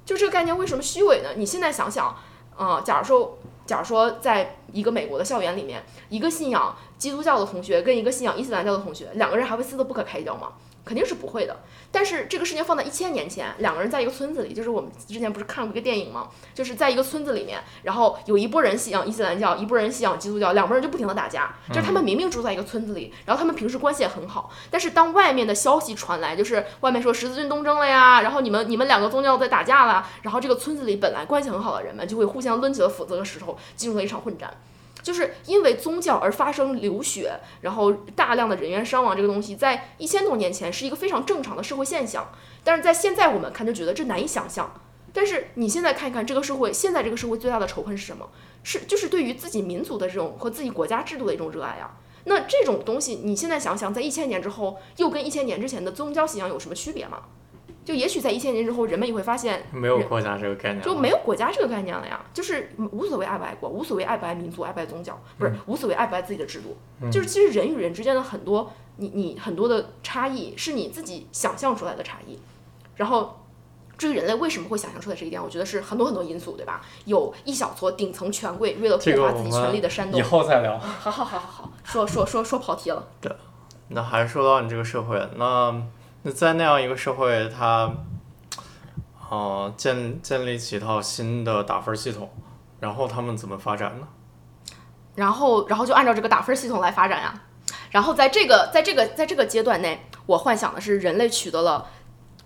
[SPEAKER 1] 就这个概念为什么虚伪呢？你现在想想，啊、假如说，假如说，在一个美国的校园里面，一个信仰基督教的同学跟一个信仰伊斯兰教的同学，两个人还会撕得不可开交吗？肯定是不会的。但是这个事情放在一千年前，两个人在一个村子里，就是我们之前不是看过一个电影吗？就是在一个村子里面，然后有一波人信仰伊斯兰教，一波人信仰基督教，两拨人就不停的打架。就是他们明明住在一个村子里，然后他们平时关系也很好，但是当外面的消息传来，就是外面说十字军东征了呀，然后你们你们两个宗教在打架了，然后这个村子里本来关系很好的人们就会互相抡起了斧子和石头，进入了一场混战。就是因为宗教而发生流血，然后大量的人员伤亡，这个东西在一千多年前是一个非常正常的社会现象，但是在现在我们看就觉得这难以想象。但是你现在看一看这个社会，现在这个社会最大的仇恨是什么？是就是对于自己民族的这种和自己国家制度的一种热爱啊。那这种东西你现在想想，在一千年之后，又跟一千年之前的宗教信仰有什么区别吗？就也许在一千年之后，人们也会发现
[SPEAKER 2] 没有国家这个概念了，
[SPEAKER 1] 就没有国家这个概念了呀，就是无所谓爱不爱国，无所谓爱不爱民族，爱不爱宗教，不是无所谓爱不爱自己的制度，就是其实人与人之间的很多你你很多的差异是你自己想象出来的差异，然后至于人类为什么会想象出来这一点，我觉得是很多很多因素，对吧？有一小撮顶层权贵为了扩大自己权力的煽动
[SPEAKER 2] 以，后再聊。
[SPEAKER 1] 好好好好好，说说说说跑题了，对
[SPEAKER 2] 那还是说到你这个社会，那在那样一个社会，他，呃，建建立起一套新的打分系统，然后他们怎么发展呢？
[SPEAKER 1] 然后然后就按照这个打分系统来发展呀。然后在这个在这个在这个阶段内，我幻想的是人类取得了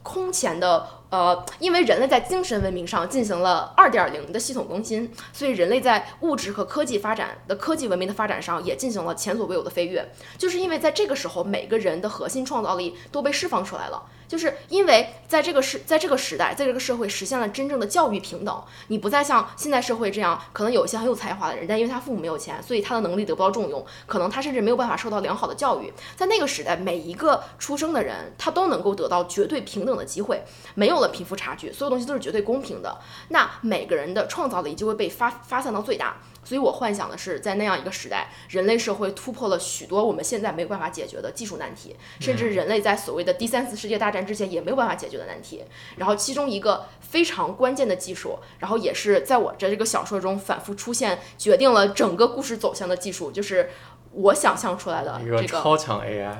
[SPEAKER 1] 空前的呃，因为人类在精神文明上进行了二点零的系统更新，所以人类在物质和科技发展的科技文明的发展上也进行了前所未有的飞跃。就是因为在这个时候，每个人的核心创造力都被释放出来了。就是因为在这个时，在这个时代，在这个社会实现了真正的教育平等，你不再像现在社会这样，可能有一些很有才华的人，但因为他父母没有钱，所以他的能力得不到重用，可能他甚至没有办法受到良好的教育。在那个时代，每一个出生的人，他都能够得到绝对平等的机会，没有了贫富差距，所有东西都是绝对公平的。那每个人的创造力就会被发发散到最大。所以我幻想的是，在那样一个时代，人类社会突破了许多我们现在没有办法解决的技术难题，甚至人类在所谓的第三次世界大战之前也没有办法解决的难题。然后其中一个非常关键的技术，然后也是在我的这个小说中反复出现，决定了整个故事走向的技术，就是我想象出来的
[SPEAKER 2] 一个
[SPEAKER 1] 这个
[SPEAKER 2] 超强 AI，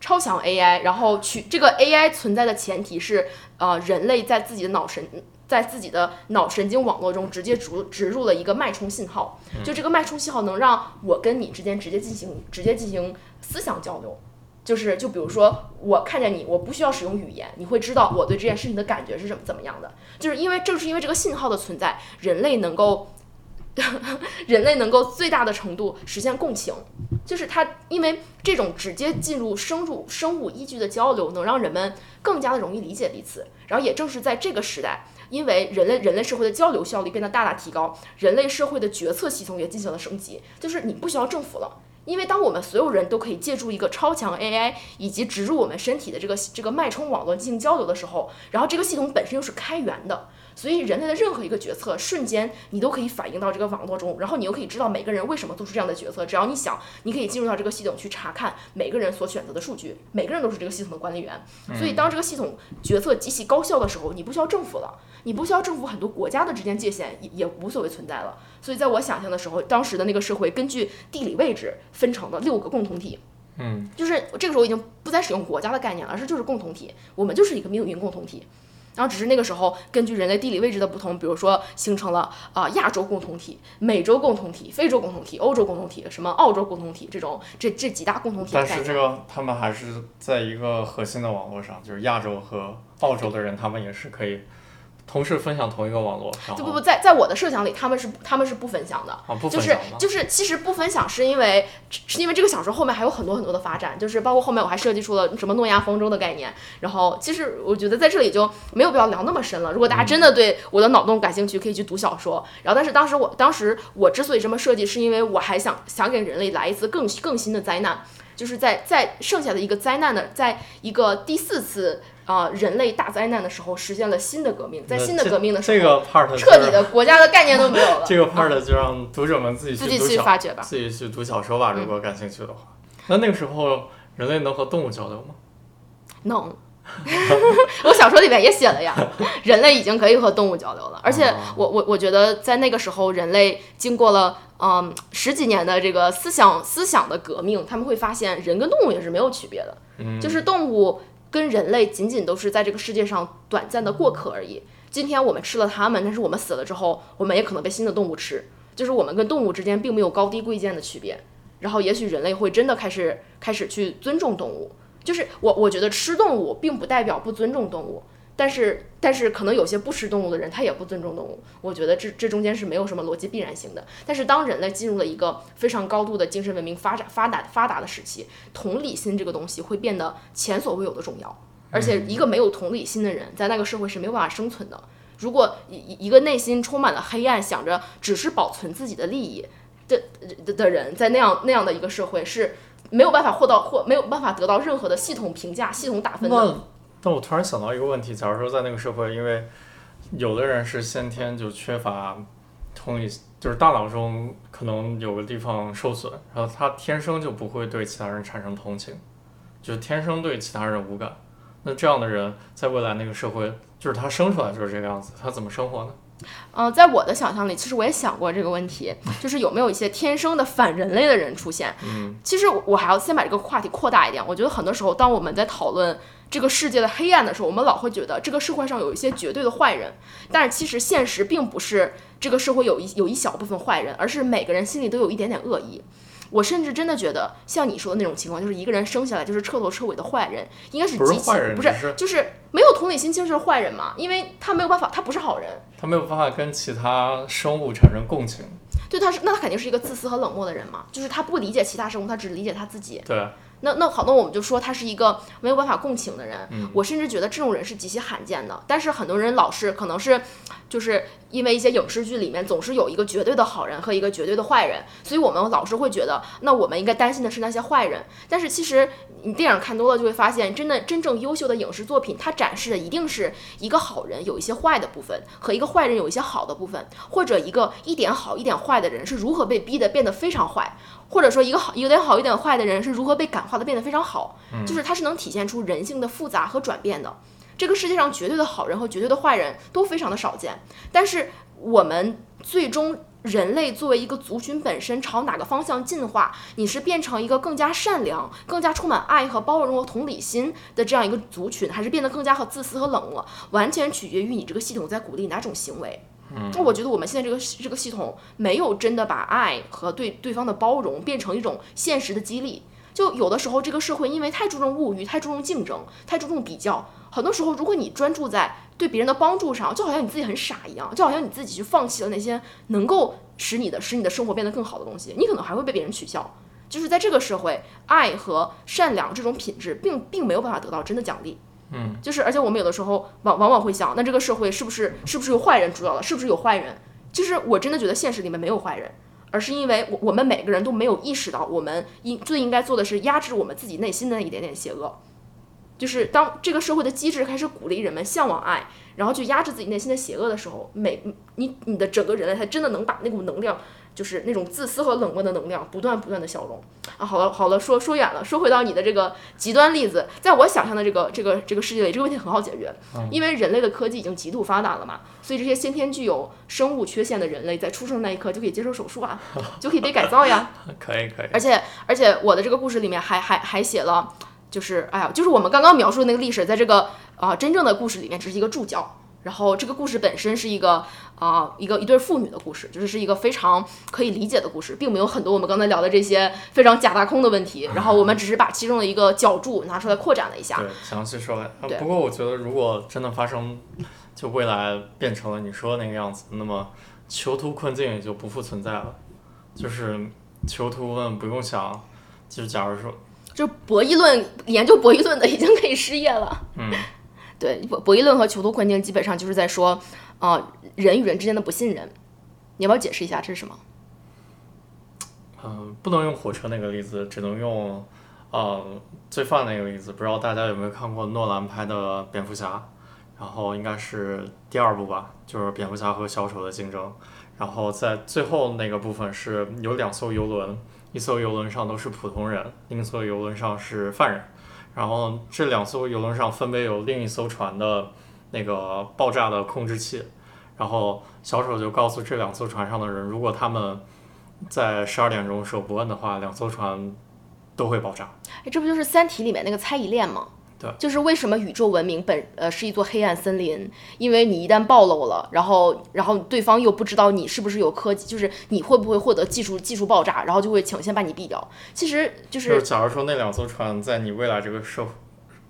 [SPEAKER 1] 超强 AI，然后取这个 AI 存在的前提是，呃，人类在自己的脑神，在自己的脑神经网络中直接植入植入了一个脉冲信号，就这个脉冲信号能让我跟你之间直接进行直接进行思想交流。就是，就比如说，我看见你，我不需要使用语言，你会知道我对这件事情的感觉是什么怎么样的。就是因为正是因为这个信号的存在，人类能够，人类能够最大的程度实现共情。就是它，因为这种直接进入生物生物依据的交流，能让人们更加的容易理解彼此。然后也正是在这个时代，因为人类人类社会的交流效率变得大大提高，人类社会的决策系统也进行了升级。就是你不需要政府了。因为当我们所有人都可以借助一个超强 AI 以及植入我们身体的这个这个脉冲网络进行交流的时候，然后这个系统本身又是开源的，所以人类的任何一个决策瞬间你都可以反映到这个网络中，然后你又可以知道每个人为什么做出这样的决策。只要你想，你可以进入到这个系统去查看每个人所选择的数据，每个人都是这个系统的管理员。所以当这个系统决策极其高效的时候，你不需要政府了，你不需要政府，很多国家的之间界限也也无所谓存在了。所以在我想象的时候，当时的那个社会根据地理位置分成了六个共同体。
[SPEAKER 2] 嗯，
[SPEAKER 1] 就是这个时候已经不再使用国家的概念了，而是就是共同体，我们就是一个命运共同体。然后只是那个时候根据人类地理位置的不同，比如说形成了啊、亚洲共同体、美洲共同体、非洲共同体、欧洲共同体、什么澳洲共同体这种这这几大共同体
[SPEAKER 2] 但。是这个他们还是在一个核心的网络上，就是亚洲和澳洲的人，他们也是可以同事分享同一个网络。
[SPEAKER 1] 就不不在在我的设想里，他们是他们是不分享的。
[SPEAKER 2] 啊，不
[SPEAKER 1] 就是？就是，其实不分享是因为是因为这个小说后面还有很多很多的发展，就是包括后面我还设计出了什么诺亚方舟的概念。然后其实我觉得在这里就没有必要聊那么深了。如果大家真的对我的脑洞感兴趣，可以去读小说。然后但是当时我当时我之所以这么设计，是因为我还想想给人类来一次更更新的灾难，就是在在剩下的一个灾难的，在一个第四次啊、呃人类大灾难的时候，实现了新的革命。在新的革命的时候，
[SPEAKER 2] 这个 part
[SPEAKER 1] 彻底的国家的概念都没有了。
[SPEAKER 2] 这个 part 就让读者们自己
[SPEAKER 1] 自己
[SPEAKER 2] 去
[SPEAKER 1] 发掘吧。
[SPEAKER 2] 自己去读小说吧，如果感兴趣的话。那那个时候人类能和动物交流吗？
[SPEAKER 1] 能。我小说里面也写了呀，人类已经可以和动物交流了，而且
[SPEAKER 2] 哦。
[SPEAKER 1] 我我我觉得在那个时候，人类经过了嗯十几年的这个思想思想的革命，他们会发现人跟动物也是没有区别的，
[SPEAKER 2] 嗯，
[SPEAKER 1] 就是动物跟人类仅仅都是在这个世界上短暂的过客而已。今天我们吃了它们，但是我们死了之后，我们也可能被新的动物吃，就是我们跟动物之间并没有高低贵贱的区别。然后也许人类会真的开始开始去尊重动物，就是我我觉得吃动物并不代表不尊重动物，但是但是可能有些不吃动物的人他也不尊重动物，我觉得这这中间是没有什么逻辑必然性的。但是当人类进入了一个非常高度的精神文明发展发达发达的时期，同理心这个东西会变得前所未有的重要，而且一个没有同理心的人在那个社会是没有办法生存的。如果一一个内心充满了黑暗，想着只是保存自己的利益。的的的人在那样那样的一个社会是没有办法获到或没有办法得到任何的系统评价、系统打分的。
[SPEAKER 2] 那那我突然想到一个问题，假如说在那个社会，因为有的人是先天就缺乏同理，就是大脑中可能有个地方受损，然后他天生就不会对其他人产生同情，就天生对其他人无感。那这样的人在未来那个社会，就是他生出来就是这个样子，他怎么生活呢？
[SPEAKER 1] 嗯，在我的想象里，其实我也想过这个问题，就是有没有一些天生的反人类的人出现。
[SPEAKER 2] 嗯，
[SPEAKER 1] 其实我还要先把这个话题扩大一点。我觉得很多时候，当我们在讨论这个世界的黑暗的时候，我们老会觉得这个社会上有一些绝对的坏人，但是其实现实并不是这个社会有一有一小部分坏人，而是每个人心里都有一点点恶意。我甚至真的觉得，像你说的那种情况，就是一个人生下来就是彻头彻尾的坏人，应该是
[SPEAKER 2] 不是
[SPEAKER 1] 机器人，不
[SPEAKER 2] 是
[SPEAKER 1] 就是没有同理心，就是坏人嘛，因为他没有办法，他不是好人。
[SPEAKER 2] 他没有办法跟其他生物产生共情。
[SPEAKER 1] 对，他是那他肯定是一个自私和冷漠的人嘛，就是他不理解其他生物，他只理解他自己。
[SPEAKER 2] 对，
[SPEAKER 1] 那那好，那我们就说他是一个没有办法共情的人。
[SPEAKER 2] 嗯
[SPEAKER 1] 我甚至觉得这种人是极其罕见的。但是很多人老是可能是，就是因为一些影视剧里面总是有一个绝对的好人和一个绝对的坏人，所以我们老是会觉得，那我们应该担心的是那些坏人。但是其实你电影看多了就会发现，真的真正优秀的影视作品，它展示的一定是一个好人有一些坏的部分，和一个坏人有一些好的部分，或者一个一点好一点坏的人是如何被逼得变得非常坏。或者说，一个好有点好有点坏的人是如何被感化的变得非常好，就是他是能体现出人性的复杂和转变的。这个世界上绝对的好人和绝对的坏人都非常的少见，但是我们最终人类作为一个族群本身朝哪个方向进化，你是变成一个更加善良、更加充满爱和包容和同理心的这样一个族群，还是变得更加和自私和冷漠，完全取决于你这个系统在鼓励哪种行为。那我觉得我们现在这个这个系统没有真的把爱和对对方的包容变成一种现实的激励。就有的时候，这个社会因为太注重物欲、太注重竞争、太注重比较，很多时候，如果你专注在对别人的帮助上，就好像你自己很傻一样，就好像你自己去放弃了那些能够使你的使你的生活变得更好的东西，你可能还会被别人取笑。就是在这个社会，爱和善良这种品质并并没有办法得到真的奖励。
[SPEAKER 2] 嗯，
[SPEAKER 1] 就是而且我们有的时候往往往会想，那这个社会是不是是不是有坏人主导了？是不是有坏人？就是我真的觉得现实里面没有坏人，而是因为我我们每个人都没有意识到，我们应最应该做的是压制我们自己内心的那一点点邪恶。就是当这个社会的机制开始鼓励人们向往爱，然后去压制自己内心的邪恶的时候，每你你的整个人类才真的能把那股能量，就是那种自私和冷漠的能量，不断不断的消融。啊，好了好了，说说远了，说回到你的这个极端例子，在我想象的这个这个这个世界里，这个问题很好解决，因为人类的科技已经极度发达了嘛，所以这些先天具有生物缺陷的人类，在出生那一刻就可以接受手术啊，就可以被改造呀。
[SPEAKER 2] 可以可以。
[SPEAKER 1] 而且而且我的这个故事里面还还还写了，就是哎呀，就是我们刚刚描述的那个历史，在这个啊、真正的故事里面只是一个注脚。然后这个故事本身是一个啊、一个一对父女的故事，就是是一个非常可以理解的故事，并没有很多我们刚才聊的这些非常假大空的问题。然后我们只是把其中的一个角注拿出来扩展了一下。
[SPEAKER 2] 对，详细说来。不过我觉得，如果真的发生，就未来变成了你说的那个样子，那么囚徒困境也就不复存在了。就是囚徒们不用想，就是假如说，
[SPEAKER 1] 就博弈论研究博弈论的已经可以失业了。
[SPEAKER 2] 嗯，
[SPEAKER 1] 对，博博弈论和囚徒困境基本上就是在说，啊、人与人之间的不信任。你要不要解释一下这是什么？
[SPEAKER 2] 嗯、不能用火车那个例子，只能用，呃，罪犯那个例子。不知道大家有没有看过诺兰拍的蝙蝠侠？然后应该是第二部吧，就是蝙蝠侠和小丑的竞争。然后在最后那个部分是有两艘游轮，一艘游轮上都是普通人，另一艘游轮上是犯人。然后这两艘游轮上分别有另一艘船的那个爆炸的控制器。然后小丑就告诉这两艘船上的人，如果他们在十二点钟时候不摁的话，两艘船都会爆炸。
[SPEAKER 1] 哎，这不就是《三体》里面那个猜疑链吗？
[SPEAKER 2] 对
[SPEAKER 1] 就是为什么宇宙文明本呃是一座黑暗森林？因为你一旦暴露了，然后然后对方又不知道你是不是有科技，就是你会不会获得技术技术爆炸，然后就会抢先把你毙掉。其实就
[SPEAKER 2] 就是是假如说那两艘船在你未来这个社会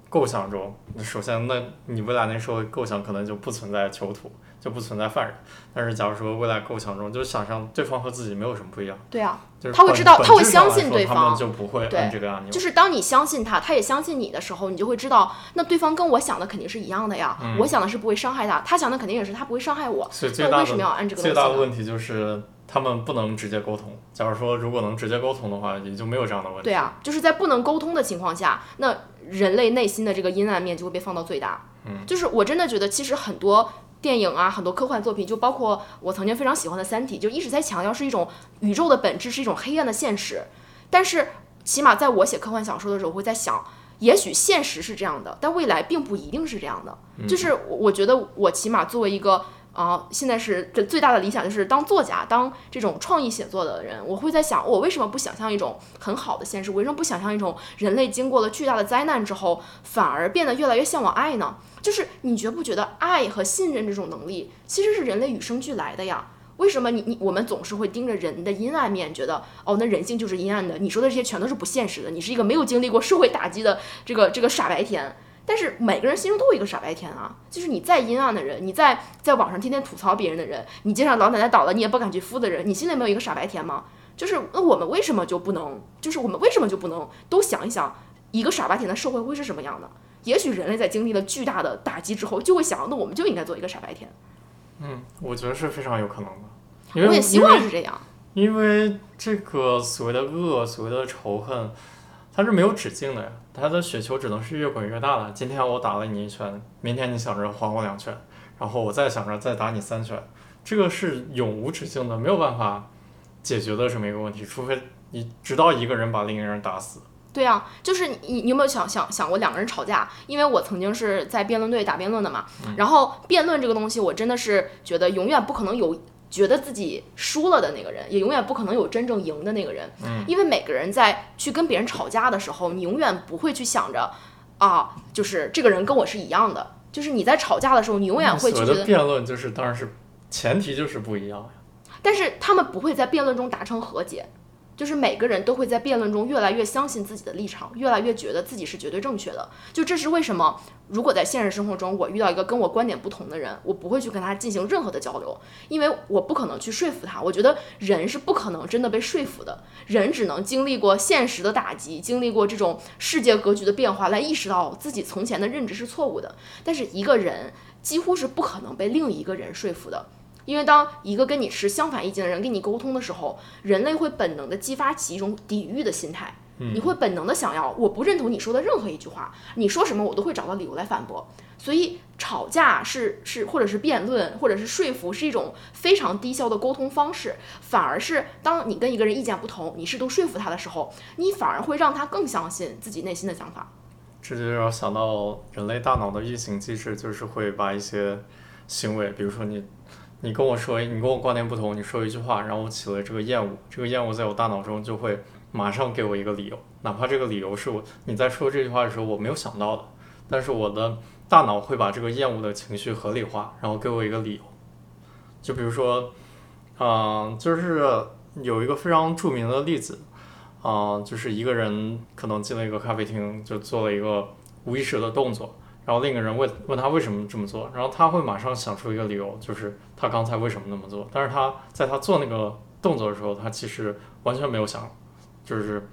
[SPEAKER 2] 构想中，那首先那你未来那社会构想可能就不存在囚徒，就不存在犯人。但是假如说未来构想中，就想象对方和自己没有什么不一样，
[SPEAKER 1] 对啊，
[SPEAKER 2] 就是
[SPEAKER 1] 他会知道他会相信对方
[SPEAKER 2] 就不会按这个按钮。
[SPEAKER 1] 就是当你相信他，他也相信你的时候，你就会知道，那对方跟我想的肯定是一样的呀。我想的是不会伤害他，他想的肯定也是他不会伤害我。
[SPEAKER 2] 所以最大
[SPEAKER 1] 那为什么要按这个
[SPEAKER 2] 最？大的问题就是他们不能直接沟通。假如说如果能直接沟通的话，也就没有这样的问题。
[SPEAKER 1] 对啊，就是在不能沟通的情况下，那人类内心的这个阴暗面就会被放到最大。
[SPEAKER 2] 嗯，
[SPEAKER 1] 就是我真的觉得，其实很多电影啊，很多科幻作品，就包括我曾经非常喜欢的《三体》，就一直在强调是一种宇宙的本质是一种黑暗的现实。但是起码在我写科幻小说的时候，我会在想。也许现实是这样的，但未来并不一定是这样的。就是我我觉得我起码作为一个啊、现在是这最大的理想就是当作家，当这种创意写作的人，我会在想，我为什么不想象一种很好的现实？我为什么不想象一种人类经过了巨大的灾难之后，反而变得越来越向往爱呢？就是你觉不觉得爱和信任这种能力，其实是人类与生俱来的呀？为什么你你我们总是会盯着人的阴暗面，觉得哦，那人性就是阴暗的？你说的这些全都是不现实的，你是一个没有经历过社会打击的这个这个傻白甜。但是每个人心中都有一个傻白甜啊，就是你再阴暗的人，你在在网上天天吐槽别人的人，你街上老奶奶倒了你也不敢去扶的人，你心里没有一个傻白甜吗？就是那我们为什么就不能？就是我们为什么就不能都想一想，一个傻白甜的社会会是什么样的？也许人类在经历了巨大的打击之后，就会想，那我们就应该做一个傻白甜。
[SPEAKER 2] 嗯，我觉得是非常有可能的，因为
[SPEAKER 1] 我也希望是这样。
[SPEAKER 2] 因为这个所谓的恶，所谓的仇恨，它是没有止境的呀。它的雪球只能是越滚越大的。今天我打了你一拳，明天你想着还我两拳，然后我再想着再打你三拳，这个是永无止境的，没有办法解决的这么一个问题，除非你直到一个人把另一个人打死。
[SPEAKER 1] 对啊，就是你你有没有想想想过两个人吵架？因为我曾经是在辩论队打辩论的嘛，然后辩论这个东西，我真的是觉得永远不可能有觉得自己输了的那个人，也永远不可能有真正赢的那个人。
[SPEAKER 2] 嗯，
[SPEAKER 1] 因为每个人在去跟别人吵架的时候，你永远不会去想着啊，就是这个人跟我是一样的。就是你在吵架的时候，你永远会觉得，
[SPEAKER 2] 辩论就是，当然是前提就是不一样呀。
[SPEAKER 1] 但是他们不会在辩论中达成和解。就是每个人都会在辩论中越来越相信自己的立场，越来越觉得自己是绝对正确的。就这是为什么，如果在现实生活中我遇到一个跟我观点不同的人，我不会去跟他进行任何的交流，因为我不可能去说服他。我觉得人是不可能真的被说服的，人只能经历过现实的打击，经历过这种世界格局的变化，来意识到自己从前的认知是错误的。但是一个人几乎是不可能被另一个人说服的。因为当一个跟你持相反意见的人跟你沟通的时候，人类会本能的激发起一种抵御的心态，你会本能的想要，我不认同你说的任何一句话，你说什么我都会找到理由来反驳。所以吵架是是或者是辩论或者是说服是一种非常低效的沟通方式，反而是当你跟一个人意见不同，你试图说服他的时候，你反而会让他更相信自己内心的想法。
[SPEAKER 2] 这就让我想到人类大脑的运行机制，就是会把一些行为，比如说你，你跟我说，你跟我观点不同，你说一句话，然后我起了这个厌恶，这个厌恶在我大脑中就会马上给我一个理由，哪怕这个理由是我你在说这句话的时候我没有想到的，但是我的大脑会把这个厌恶的情绪合理化，然后给我一个理由。就比如说，嗯、就是有一个非常著名的例子，啊、就是一个人可能进了一个咖啡厅，就做了一个无意识的动作，然后另一个人问问他为什么这么做，然后他会马上想出一个理由，就是他刚才为什么那么做，但是他在他做那个动作的时候，他其实完全没有想，就是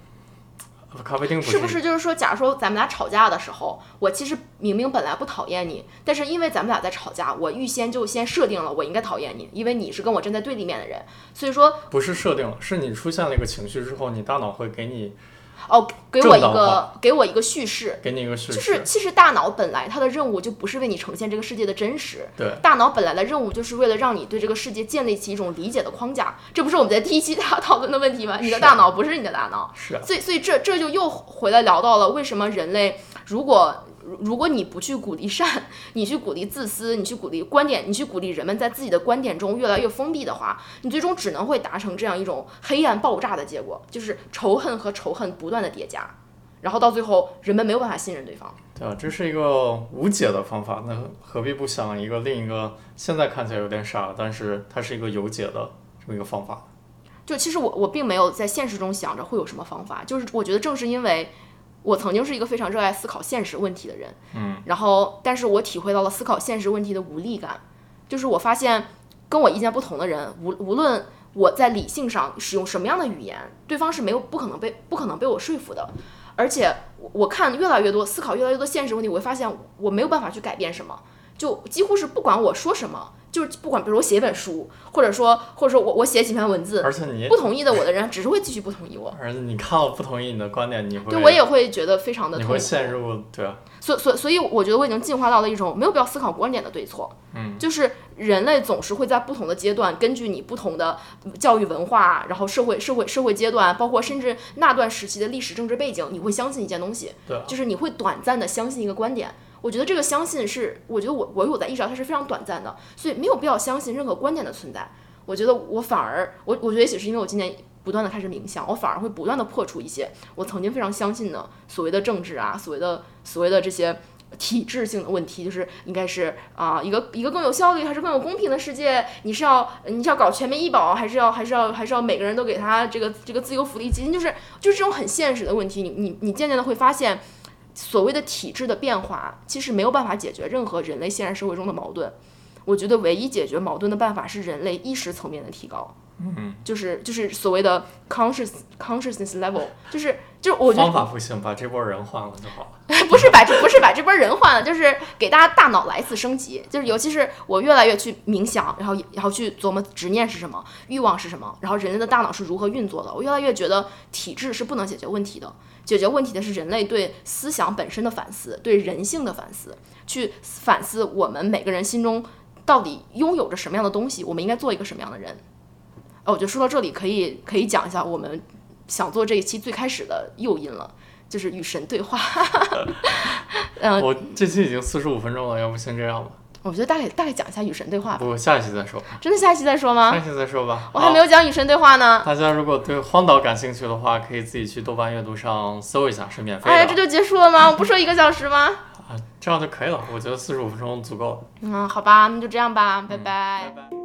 [SPEAKER 2] 呃咖啡厅不
[SPEAKER 1] 是不是就是说，假如说咱们俩吵架的时候，我其实明明本来不讨厌你，但是因为咱们俩在吵架，我预先就先设定了我应该讨厌你，因为你是跟我站在对立面的人，所以说
[SPEAKER 2] 不是设定了，是你出现了一个情绪之后，你大脑会给你
[SPEAKER 1] 哦，给我一个给我一个叙事，
[SPEAKER 2] 给你一个叙事，
[SPEAKER 1] 就是其实大脑本来它的任务就不是为你呈现这个世界的真实，
[SPEAKER 2] 对。
[SPEAKER 1] 大脑本来的任务就是为了让你对这个世界建立起一种理解的框架，这不是我们在第一期 讨讨论的问题吗？你的大脑不是你的大脑，
[SPEAKER 2] 是啊，
[SPEAKER 1] 所以，所以这这就又回来聊到了为什么人类，如果如果你不去鼓励善，你去鼓励自私，你去鼓励观点，你去鼓励人们在自己的观点中越来越封闭的话，你最终只能会达成这样一种黑暗爆炸的结果，就是仇恨和仇恨不断的叠加，然后到最后人们没有办法信任对方。
[SPEAKER 2] 对啊，这是一个无解的方法，那何必不想一个另一个现在看起来有点傻，但是它是一个有解的这么一个方法？
[SPEAKER 1] 就其实我我并没有在现实中想着会有什么方法，就是我觉得正是因为我曾经是一个非常热爱思考现实问题的人，
[SPEAKER 2] 嗯，
[SPEAKER 1] 然后但是我体会到了思考现实问题的无力感，就是我发现跟我意见不同的人，无无论我在理性上使用什么样的语言，对方是没有不可能被不可能被我说服的。而且我我看越来越多，思考越来越多现实问题，我会发现我没有办法去改变什么，就几乎是不管我说什么，就是不管比如我写一本书，或者说或者说我我写几篇文字，
[SPEAKER 2] 而且你
[SPEAKER 1] 不同意的我的人只是会继续不同意我，
[SPEAKER 2] 而且你看我不同意你的观点，你会
[SPEAKER 1] 对我也会觉得非常的
[SPEAKER 2] 你
[SPEAKER 1] 痛苦。
[SPEAKER 2] 会陷入对啊，
[SPEAKER 1] 所所所以，我觉得我已经进化到了一种没有必要思考观点的对错。
[SPEAKER 2] 嗯，
[SPEAKER 1] 就是人类总是会在不同的阶段，根据你不同的教育文化，然后社会社会社会阶段，包括甚至那段时期的历史政治背景，你会相信一件东西，
[SPEAKER 2] 对啊，
[SPEAKER 1] 就是你会短暂的相信一个观点。我觉得这个相信是，我觉得我我有在意识到它是非常短暂的，所以没有必要相信任何观点的存在。我觉得我反而，我我觉得也许是因为我今年不断的开始冥想，我反而会不断的破除一些我曾经非常相信的所谓的政治啊，所谓的所谓的这些体制性的问题，就是应该是啊、一个一个更有效率还是更有公平的世界？你是要你是要搞全民医保，还是要还是要还是要每个人都给他这个这个自由福利基金？就是就是这种很现实的问题，你你你渐渐的会发现。所谓的体制的变化，其实没有办法解决任何人类现实社会中的矛盾。我觉得唯一解决矛盾的办法是人类意识层面的提高，
[SPEAKER 2] 嗯，
[SPEAKER 1] 就是就是所谓的 conscious consciousness level，就是就我觉得
[SPEAKER 2] 方法不行，把这波人换了就好了。
[SPEAKER 1] 不是把这不是把这波人换了，就是给大家大脑来一次升级。就是尤其是我越来越去冥想，然后然后去琢磨执念是什么，欲望是什么，然后人类的大脑是如何运作的。我越来越觉得体制是不能解决问题的，解决问题的是人类对思想本身的反思，对人性的反思，去反思我们每个人心中到底拥有着什么样的东西，我们应该做一个什么样的人。哦，我觉得说到这里，可以可以讲一下我们想做这一期最开始的诱因了。就是与神对话，嗯，
[SPEAKER 2] 我这期已经四十五分钟了，要不先这样吧？
[SPEAKER 1] 我觉得大概大概讲一下与神对话吧。
[SPEAKER 2] 不，下一期再说，
[SPEAKER 1] 真的下一期再说吗下？
[SPEAKER 2] 一期再说吧。
[SPEAKER 1] 我还没有讲与神对话呢。。
[SPEAKER 2] 大家如果对荒岛感兴趣的话，可以自己去豆瓣阅读上搜一下，是免费的。
[SPEAKER 1] 哎呀，这就结束了吗？我不说一个小时吗？
[SPEAKER 2] 啊，这样就可以了。我觉得四十五分钟足够了。
[SPEAKER 1] 嗯，好吧，那就这样吧，拜
[SPEAKER 2] 嗯
[SPEAKER 1] 拜
[SPEAKER 2] 拜拜。